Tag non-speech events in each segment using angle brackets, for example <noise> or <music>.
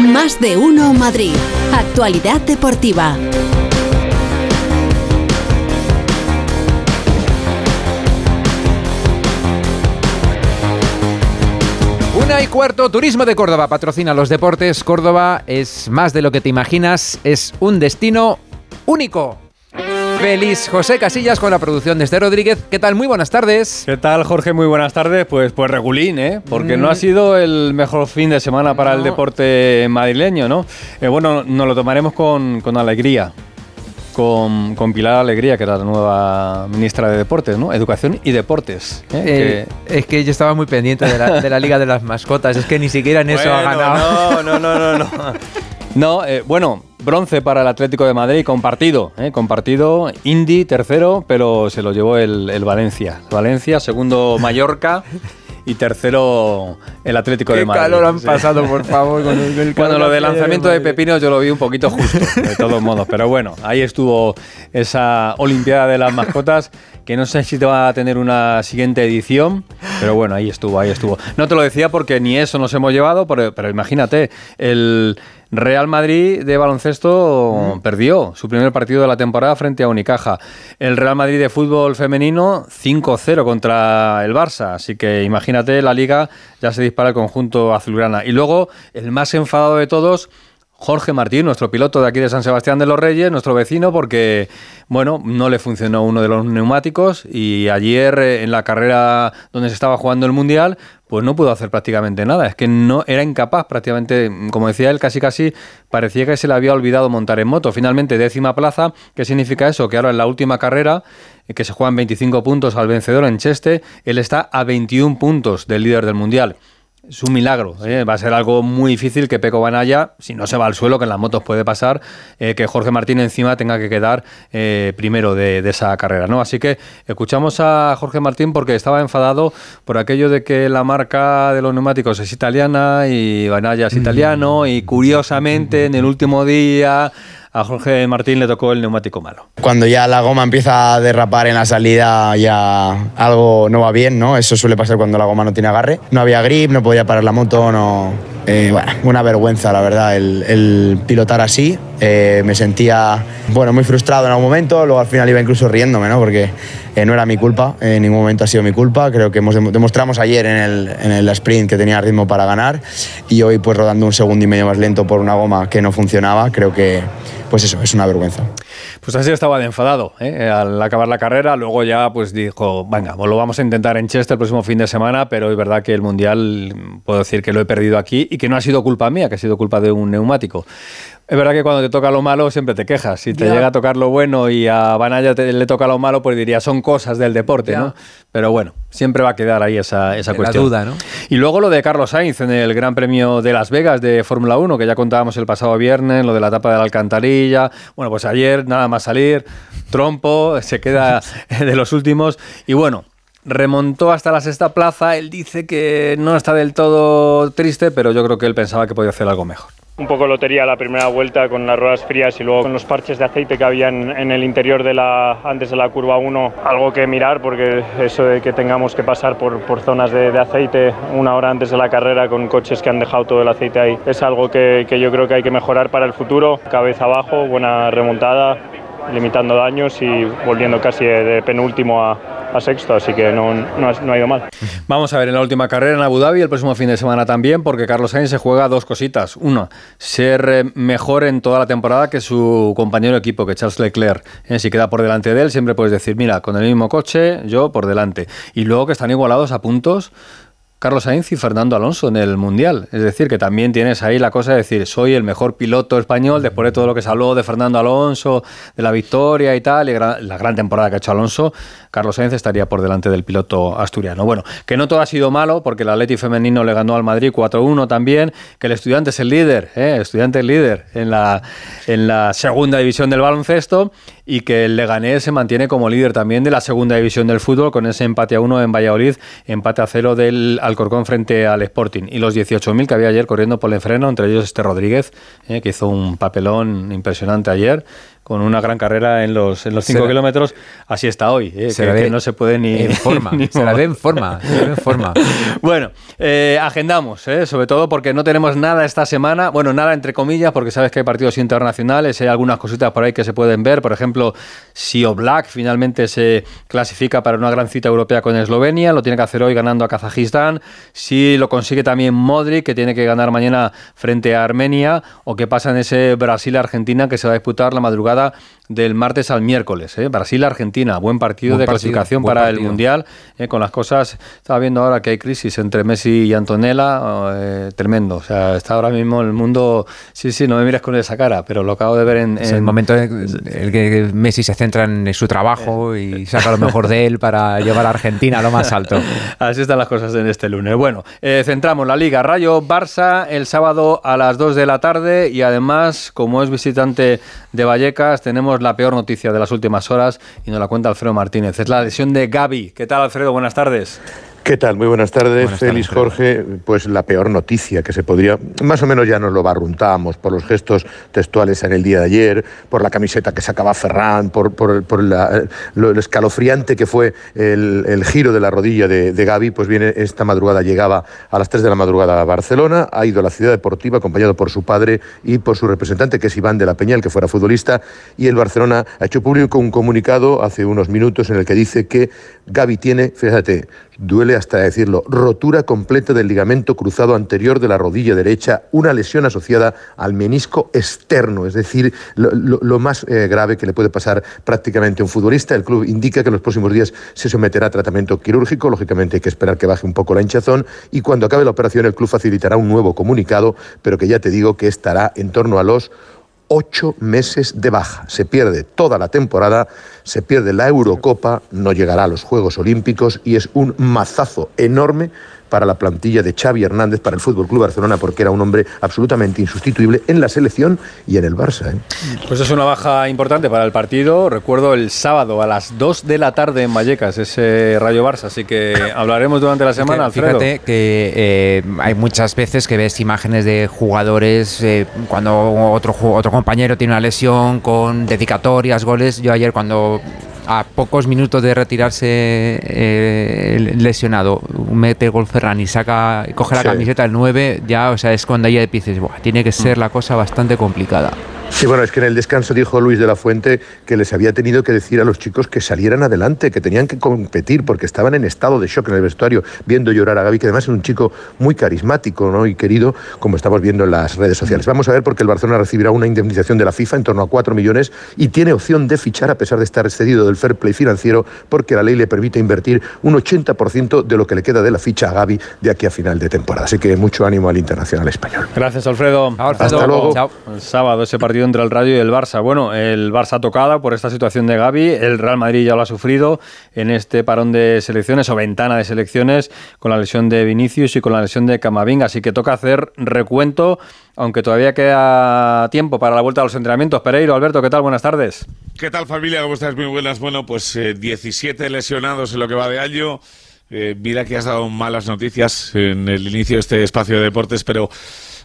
Más de uno Madrid. Actualidad deportiva. Una y cuarto, Turismo de Córdoba patrocina los deportes. Córdoba es más de lo que te imaginas, es un destino único. Feliz José Casillas con la producción de Este Rodríguez. ¿Qué tal? Muy buenas tardes. ¿Qué tal, Jorge? Muy buenas tardes. Pues, pues regulín, ¿eh? Porque no ha mm. sido el mejor fin de semana para el deporte madrileño, ¿no? Eh, bueno, nos lo tomaremos con, con alegría. Con, con, Pilar Alegría, que era la nueva ministra de Deportes, ¿no? Educación y Deportes. ¿eh? Eh, es que yo estaba muy pendiente de la, de la, Liga de las Mascotas, es que ni siquiera en eso ha ganado. No, no, no, no. no. no bueno, Bronce para el Atlético de Madrid, compartido, ¿eh? compartido. Indy, tercero, pero se lo llevó el, Valencia. Valencia, segundo Mallorca. y tercero el Atlético de Madrid. Qué calor han pasado, por favor, con el, Bueno, lo del lanzamiento de, Pepino yo lo vi un poquito justo, de todos modos. Pero bueno, ahí estuvo esa Olimpiada de las Mascotas, que no sé si te va a tener una siguiente edición, pero bueno, ahí estuvo, ahí estuvo. No te lo decía porque ni eso nos hemos llevado, pero imagínate, el Real Madrid de baloncesto perdió su primer partido de la temporada frente a Unicaja. El Real Madrid de fútbol femenino 5-0 contra el Barça. Así que imagínate, la liga ya se dispara el conjunto azulgrana. Y luego, el más enfadado de todos, Jorge Martín, nuestro piloto de aquí de San Sebastián de los Reyes, nuestro vecino, porque, bueno, no le funcionó uno de los neumáticos y ayer eh, en la carrera donde se estaba jugando el Mundial, pues no pudo hacer prácticamente nada. Es que no era incapaz prácticamente, como decía él, casi casi parecía que se le había olvidado montar en moto. Finalmente, décima plaza. ¿Qué significa eso? Que ahora en la última carrera, eh, que se juegan 25 puntos al vencedor en Cheste, él está a 21 puntos del líder del Mundial. Es un milagro. ¿eh? Va a ser algo muy difícil que Peco Banaya, si no se va al suelo, que en las motos puede pasar, eh, que Jorge Martín encima tenga que quedar eh, primero de, esa carrera. ¿no? Así que escuchamos a Jorge Martín porque estaba enfadado por aquello de que la marca de los neumáticos es italiana y Banaya es italiano y curiosamente en el último día a Jorge Martín le tocó el neumático malo. Cuando ya la goma empieza a derrapar en la salida, ya algo no va bien, ¿no? Eso suele pasar cuando la goma no tiene agarre. No había grip, no podía parar la moto, no. Eh, bueno, una vergüenza, la verdad, el, pilotar así. Eh, me sentía, bueno, muy frustrado en algún momento, luego al final iba incluso riéndome, ¿no? Porque eh, no era mi culpa, en ningún momento ha sido mi culpa. Creo que hemos demostramos ayer en el, en el sprint que tenía ritmo para ganar y hoy pues rodando un segundo y medio más lento por una goma que no funcionaba, creo que pues eso, es una vergüenza. Pues así estaba de enfadado ¿eh? al acabar la carrera. Luego ya pues dijo, venga, pues lo vamos a intentar en Chester el próximo fin de semana, pero es verdad que el Mundial puedo decir que lo he perdido aquí y que no ha sido culpa mía, que ha sido culpa de un neumático. Es verdad que cuando te toca lo malo siempre te quejas. Si te llega a tocar lo bueno y a Banaya le toca lo malo, pues diría, son cosas del deporte, ¿no? Pero bueno, siempre va a quedar ahí esa, esa cuestión. duda, ¿no? Y luego lo de Carlos Sainz en el Gran Premio de Las Vegas de Fórmula 1, que ya contábamos el pasado viernes, lo de la etapa de la alcantarilla. Bueno, pues ayer nada más salir, trompo, se queda <laughs> de los últimos. Y bueno, remontó hasta la sexta plaza. Él dice que no está del todo triste, pero yo creo que él pensaba que podía hacer algo mejor. Un poco lotería la primera vuelta con las ruedas frías y luego con los parches de aceite que había en, el interior de la antes de la curva 1 algo que mirar porque eso de que tengamos que pasar por, por zonas de, aceite una hora antes de la carrera con coches que han dejado todo el aceite ahí es algo que, que yo creo que hay que mejorar para el futuro. Cabeza abajo buena remontada limitando daños y volviendo casi de penúltimo a, a sexto, así que no, no, ha, ido mal. Vamos a ver en la última carrera en Abu Dhabi el próximo fin de semana también, porque Carlos Sainz se juega dos cositas. Una, ser eh, mejor en toda la temporada que su compañero de equipo, que Charles Leclerc. Eh, si queda por delante de él, siempre puedes decir, mira, con el mismo coche, yo por delante. Y luego que están igualados a puntos Carlos Sainz y Fernando Alonso en el Mundial. Es decir, que también tienes ahí la cosa de decir, soy el mejor piloto español después de todo lo que se habló de Fernando Alonso, de la victoria y tal, y la gran temporada que ha hecho Alonso, Carlos Sainz estaría por delante del piloto asturiano. Bueno, que no todo ha sido malo, porque el Atleti femenino le ganó al Madrid 4-1 también, que el estudiante es el líder, ¿eh? estudiante es líder en la, en la segunda división del baloncesto, y que el Leganés se mantiene como líder también de la segunda división del fútbol con ese empate a uno en Valladolid, empate a cero del Alcorcón frente al Sporting. Y los 18.000 que había ayer corriendo por el freno, entre ellos este Rodríguez, eh, que hizo un papelón impresionante ayer con una gran carrera en los, en los 5 kilómetros. Así está hoy, ¿eh? que, no se puede ni... En forma, se la ve en forma, en <laughs> forma. bueno, eh, agendamos, ¿eh? sobre todo porque no tenemos nada esta semana, bueno, nada entre comillas, porque sabes que hay partidos internacionales, hay algunas cositas por ahí que se pueden ver, por ejemplo, si Oblak finalmente se clasifica para una gran cita europea con Eslovenia, lo tiene que hacer hoy ganando a Kazajistán, si lo consigue también Modric, que tiene que ganar mañana frente a Armenia, o qué pasa en ese Brasil-Argentina que se va a disputar la madrugada del martes al miércoles. ¿eh? Brasil-Argentina, buen partido de clasificación para el Mundial, ¿eh? con las cosas, estaba viendo ahora que hay crisis entre Messi y Antonella, eh, tremendo, o sea, está ahora mismo el mundo, sí, sí, no me mires con esa cara, pero lo acabo de ver en... el momento en el que Messi se centra en su trabajo y saca lo mejor de él para llevar a Argentina a lo más alto. <laughs> Así están las cosas en este lunes. Bueno, eh, centramos la Liga Rayo Barça el sábado a las 2 de la tarde y además, como es visitante de Vallecas, tenemos la peor noticia de las últimas horas y nos la cuenta Alfredo Martínez. Es la lesión de Gaby. ¿Qué tal, Alfredo? Buenas tardes. ¿Qué tal? Muy buenas tardes, Félix Jorge. Pues la peor noticia que se podría, más o menos ya nos lo barruntábamos por los gestos textuales en el día de ayer, por la camiseta que sacaba Ferran, por, por, lo, escalofriante que fue el, giro de la rodilla de, de, Gaby, pues viene esta madrugada, llegaba a las 3 de la madrugada a Barcelona, ha ido a la ciudad deportiva acompañado por su padre y por su representante, que es Iván de la Peña, el que fuera futbolista, y el Barcelona ha hecho público un comunicado hace unos minutos en el que dice que Gaby tiene, fíjate, duele hasta decirlo, rotura completa del ligamento cruzado anterior de la rodilla derecha, una lesión asociada al menisco externo, es decir, lo, más eh, grave que le puede pasar prácticamente a un futbolista. El club indica que en los próximos días se someterá a tratamiento quirúrgico, lógicamente hay que esperar que baje un poco la hinchazón y cuando acabe la operación el club facilitará un nuevo comunicado, pero que ya te digo que estará en torno a los ocho meses de baja. Se pierde toda la temporada, se pierde la Eurocopa, no llegará a los Juegos Olímpicos y es un mazazo enorme para la plantilla de Xavi Hernández para el Fútbol Club Barcelona porque era un hombre absolutamente insustituible en la selección y en el Barça. ¿eh? Pues es una baja importante para el partido. Recuerdo el sábado a las 2 de la tarde en Vallecas, ese Rayo Barça, así que <laughs> hablaremos durante la semana. Alfredo. Fíjate que eh, hay muchas veces que ves imágenes de jugadores eh, cuando otro, otro compañero tiene una lesión con dedicatorias, goles. Yo ayer cuando a pocos minutos de retirarse eh, el lesionado, mete gol Ferran y saca, coge la camiseta del 9, ya, o sea, es cuando ya dices, tiene que ser la cosa bastante complicada. Sí, bueno, es que en el descanso dijo Luis de la Fuente que les había tenido que decir a los chicos que salieran adelante, que tenían que competir porque estaban en estado de shock en el vestuario, viendo llorar a Gaby, que además es un chico muy carismático ¿no? y querido, como estamos viendo en las redes sociales. Vamos a ver porque el Barcelona recibirá una indemnización de la FIFA en torno a 4 millones y tiene opción de fichar a pesar de estar excedido del fair play financiero porque la ley le permite invertir un 80% de lo que le queda de la ficha a Gaby de aquí a final de temporada. Así que mucho ánimo al internacional español. Gracias, Alfredo. Hasta luego. El sábado ese partido entre el Rayo y el Barça. Bueno, el Barça tocada por esta situación de Gaby, el Real Madrid ya lo ha sufrido en este parón de selecciones o ventana de selecciones con la lesión de Vinicius y con la lesión de Camavinga, así que toca hacer recuento, aunque todavía queda tiempo para la vuelta a los entrenamientos. Pereiro, Alberto, ¿qué tal? Buenas tardes. ¿Qué tal familia? ¿Cómo estás? Muy buenas. Bueno, pues 17 eh, lesionados en lo que va de año. Eh, mira que has dado malas noticias en el inicio de este espacio de deportes, pero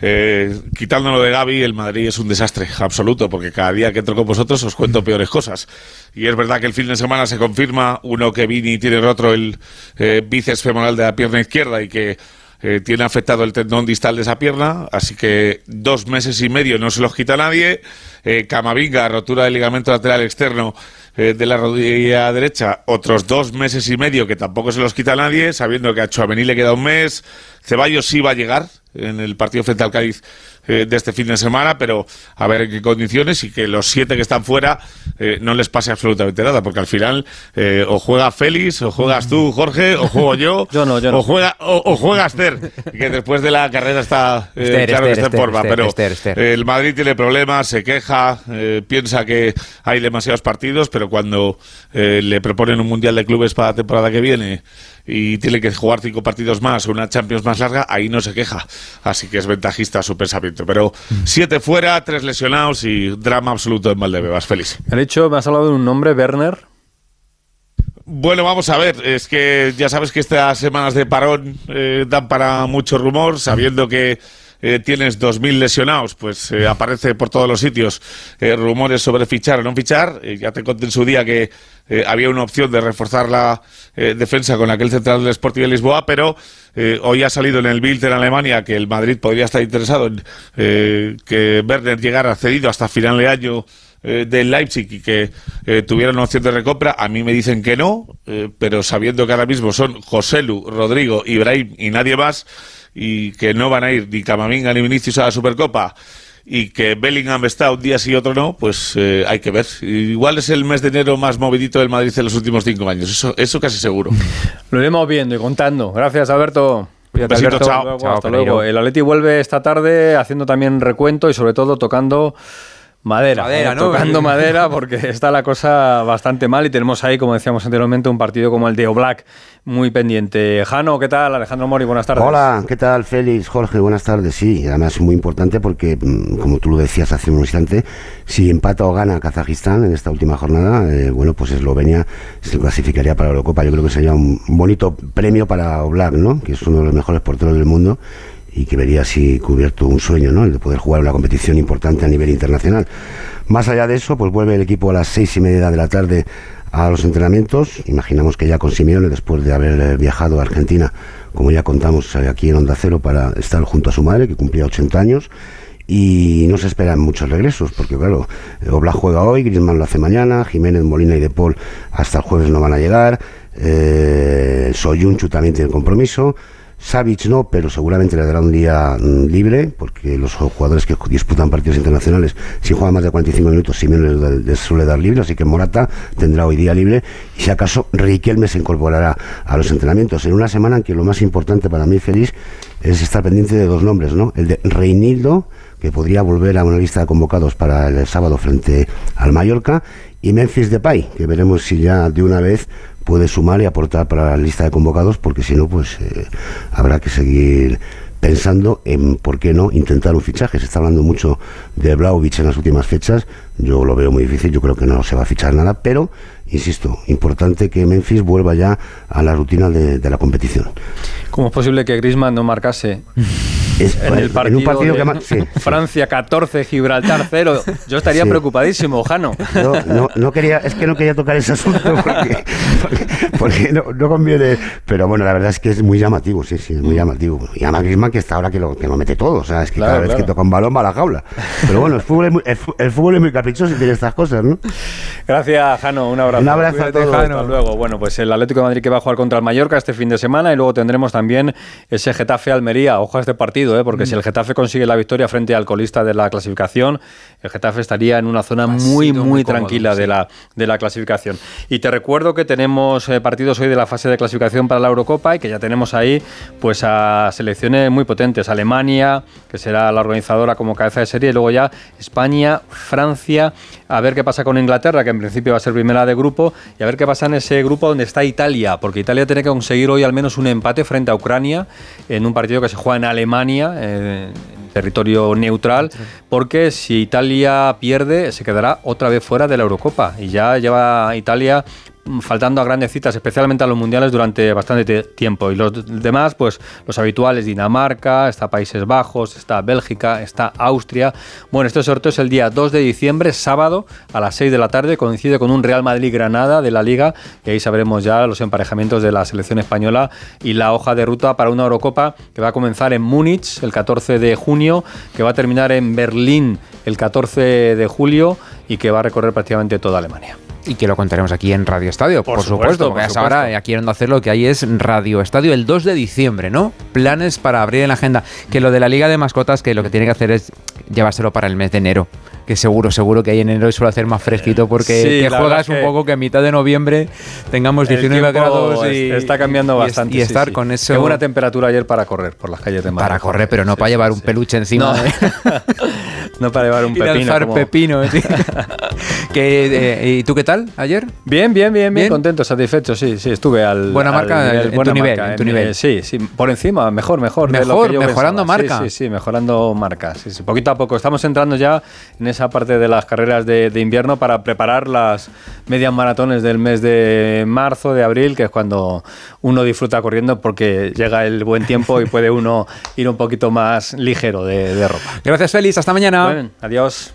eh, quitándolo de Gaby, el Madrid es un desastre absoluto, porque cada día que entro con vosotros os cuento peores cosas. Y es verdad que el fin de semana se confirma, uno que Vini tiene roto el eh, bíceps femoral de la pierna izquierda y que eh, tiene afectado el tendón distal de esa pierna, así que dos meses y medio no se los quita nadie. Eh, Camavinga, rotura del ligamento lateral externo eh, de la rodilla derecha, otros dos meses y medio que tampoco se los quita nadie, sabiendo que a Chuamení le queda un mes. Ceballos sí va a llegar en el partido frente al Cádiz eh, de este fin de semana, pero a ver en qué condiciones y que los siete que están fuera eh, no les pase absolutamente nada, porque al final eh, o juega Félix, o juegas tú, Jorge, o juego yo, <laughs> o juega o, juega Esther, que después de la carrera está claro que está en forma, pero el Madrid tiene problemas, se queja, piensa que hay demasiados partidos, pero cuando le proponen un mundial de clubes para la temporada que viene y tiene que jugar cinco partidos más o una Champions más larga, ahí no se queja. Así que es ventajista su pensamiento. Pero siete fuera, tres lesionados y drama absoluto en Valdebebas. Feliz. El hecho, me has hablado de un nombre, Werner. Bueno, vamos a ver, es que ya sabes que estas semanas de parón eh, dan para mucho rumor, sabiendo que eh, tienes 2.000 lesionados, pues eh, aparece por todos los sitios eh, rumores sobre fichar o no fichar. ya te conté en su día que había una opción de reforzar la defensa con aquel central del Sporting de Lisboa, pero hoy ha salido en el Bild en Alemania que el Madrid podría estar interesado en que Werner llegara cedido hasta final de año del Leipzig y que tuviera una opción de recompra. A mí me dicen que no, pero sabiendo que ahora mismo son Joselu, Rodrigo, Ibrahim y nadie más, y que no van a ir ni Camavinga ni Vinicius a la Supercopa y que Bellingham está un día sí y otro no, pues eh, hay que ver. Igual es el mes de enero más movidito del Madrid en los últimos cinco años, eso, eso casi seguro. Lo iremos viendo y contando. Gracias, Alberto. Alberto. Chao. hasta luego. El Atleti vuelve esta tarde haciendo también recuento y sobre todo tocando Madera, madera ¿no? tocando <laughs> madera porque está la cosa bastante mal y tenemos ahí, como decíamos anteriormente, un partido como el de Oblak muy pendiente. Jano, ¿qué tal? Alejandro Mori, buenas tardes. Hola, ¿qué tal? Félix, Jorge, buenas tardes. Sí, además es muy importante porque, mm, como tú lo decías hace un instante, si empata o gana Kazajistán en esta última jornada, eh, bueno, pues Eslovenia se clasificaría para la Eurocopa. Yo creo que sería un bonito premio para Oblak, ¿no? Que es uno de los mejores porteros del mundo y que vería así cubierto un sueño, ¿no? El de poder jugar una competición importante a nivel internacional. Más allá de eso, pues vuelve el equipo a las seis y media de la tarde a los entrenamientos. Imaginamos que ya con Simeone, después de haber eh, viajado a Argentina, como ya contamos eh, aquí en Onda Cero, para estar junto a su madre, que cumplía 80 años. Y no se esperan muchos regresos, porque claro, Oblak juega hoy, Griezmann lo hace mañana, Jiménez, Molina y De Paul hasta el jueves no van a llegar, eh, Soyunchu también tiene compromiso, Savic no, pero seguramente le dará un día mm, libre, porque los jugadores que disputan partidos internacionales, si juegan más de 45 minutos, Simeone les, suele dar libre, así que Morata tendrá hoy día libre, y si acaso Riquelme se incorporará a los entrenamientos, en una semana en que lo más importante para mí, feliz, es estar pendiente de dos nombres, ¿no? El de Reinildo, que podría volver a una lista de convocados para el sábado frente al Mallorca, y Memphis Depay, que veremos si ya de una vez puede sumar y aportar para la lista de convocados, porque si no, pues eh, habrá que seguir pensando en por qué no intentar un fichaje. Se está hablando mucho de Blaovic en las últimas fechas. Yo lo veo muy difícil, yo creo que no se va a fichar nada, pero insisto, importante que Memphis vuelva ya a la rutina de, de la competición. ¿Cómo es posible que Griezmann no marcase <laughs> en el partido, un partido que Francia 14, Gibraltar 0? Yo estaría preocupadísimo, Jano. No, no, quería, es que no quería tocar ese asunto porque, no, conviene. Pero bueno, la verdad es que es muy llamativo, sí, sí, es muy llamativo. Y además Griezmann que está ahora que lo, que lo mete todo, o sea, es que cada vez que toca un balón va a la jaula. Pero bueno, el fútbol es muy, el, fútbol es muy caprichoso y tiene estas cosas, ¿no? Gracias, Jano, un abrazo. Un abrazo a todos. Hasta luego. Bueno, pues el Atlético de Madrid que va a jugar contra el Mallorca este fin de semana y luego tendremos también ese Getafe Almería. Ojo a este partido, ¿eh? porque si el Getafe consigue la victoria frente al colista de la clasificación, el Getafe estaría en una zona muy, muy, tranquila de, la, de la clasificación. Y te recuerdo que tenemos eh, partidos hoy de la fase de clasificación para la Eurocopa y que ya tenemos ahí pues a selecciones muy potentes. Alemania, que será la organizadora como cabeza de serie, y luego ya España, Francia, a ver qué pasa con Inglaterra, que en principio va a ser primera de grupo, y a ver qué pasa en ese grupo donde está Italia, porque Italia tiene que conseguir hoy al menos un empate frente a Ucrania en un partido que se juega en Alemania, en territorio neutral, porque si Italia pierde se quedará otra vez fuera de la Eurocopa y ya lleva Italia faltando a grandes citas, especialmente a los mundiales, durante bastante tiempo. Y los demás, pues los habituales, Dinamarca, está Países Bajos, está Bélgica, está Austria. Bueno, este sorteo es el día 2 de diciembre, sábado, a las 6 de la tarde, coincide con un Real Madrid-Granada de la Liga, y ahí sabremos ya los emparejamientos de la selección española y la hoja de ruta para una Eurocopa que va a comenzar en Múnich el 14 de junio, que va a terminar en Berlín el 14 de julio y que va a recorrer prácticamente toda Alemania y que lo contaremos aquí en Radio Estadio, por, supuesto. ahora aquí en Onda lo que hay es Radio Estadio el 2 de diciembre, ¿no? Planes para abrir en la agenda. Que lo de la Liga de Mascotas, que lo que tiene que hacer es llevárselo para el mes de enero. Que seguro, seguro que ahí en enero suele hacer más fresquito porque que juegas un poco que a mitad de noviembre tengamos 19 grados y está cambiando bastante. Y, estar con eso. Qué buena temperatura ayer para correr por las calles de Madrid. Para correr, pero <laughs> no para llevar un peluche encima. No, para llevar un pepino. pepino. <laughs> que, eh, ¿Y tú qué tal ayer? Bien, bien, bien, bien, contento, satisfecho, sí, sí, estuve al... Buena marca en, tu nivel, en tu nivel. sí, sí, por encima, mejor, mejor. Mejor, mejorando marca. Sí, sí, mejorando marca, sí, sí, poquito a poco. Estamos entrando ya en esa parte de las carreras de, de invierno para preparar las medias maratones del mes de marzo, de abril, que es cuando uno disfruta corriendo porque llega el buen tiempo y puede uno <laughs> ir un poquito más ligero de, ropa. Gracias, Félix. Hasta mañana. adiós.